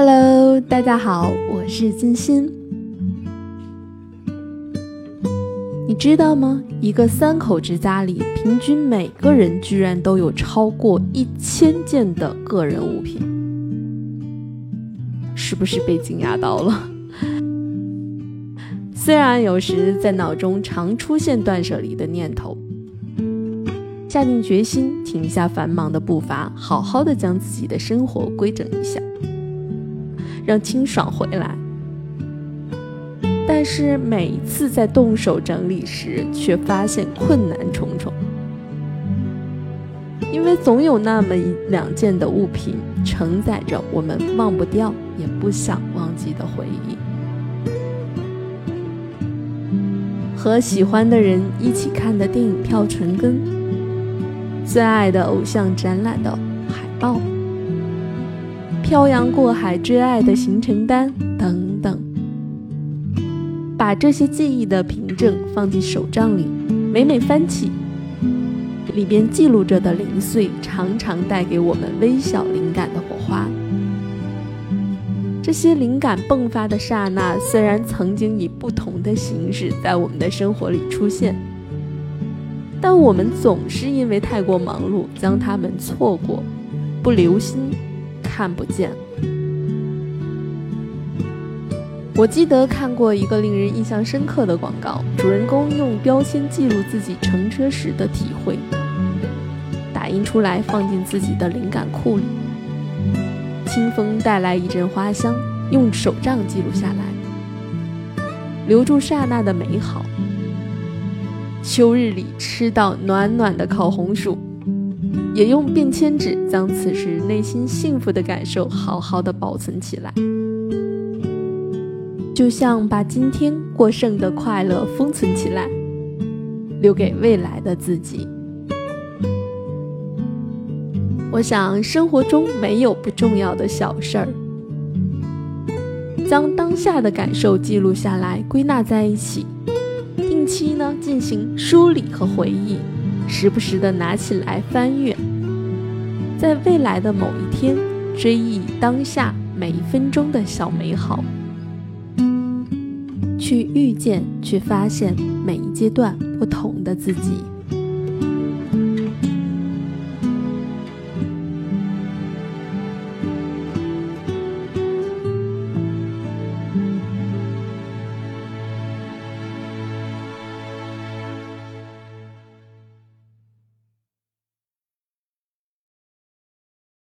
Hello，大家好，我是金鑫。你知道吗？一个三口之家里，平均每个人居然都有超过一千件的个人物品，是不是被惊讶到了？虽然有时在脑中常出现断舍离的念头，下定决心停下繁忙的步伐，好好的将自己的生活规整一下，让清爽回来。但是每一次在动手整理时，却发现困难重重，因为总有那么一两件的物品承载着我们忘不掉也不想忘记的回忆。和喜欢的人一起看的电影票存根，最爱的偶像展览的海报，漂洋过海追爱的行程单等等，把这些记忆的凭证放进手账里，每每翻起，里边记录着的零碎，常常带给我们微小灵感的火花。这些灵感迸发的刹那，虽然曾经以不同的形式在我们的生活里出现，但我们总是因为太过忙碌，将它们错过、不留心、看不见。我记得看过一个令人印象深刻的广告，主人公用标签记录自己乘车时的体会，打印出来放进自己的灵感库里。清风带来一阵花香，用手账记录下来，留住刹那的美好。秋日里吃到暖暖的烤红薯，也用便签纸将此时内心幸福的感受好好的保存起来，就像把今天过剩的快乐封存起来，留给未来的自己。我想，生活中没有不重要的小事儿。将当下的感受记录下来，归纳在一起，定期呢进行梳理和回忆，时不时的拿起来翻阅，在未来的某一天追忆当下每一分钟的小美好，去遇见，去发现每一阶段不同的自己。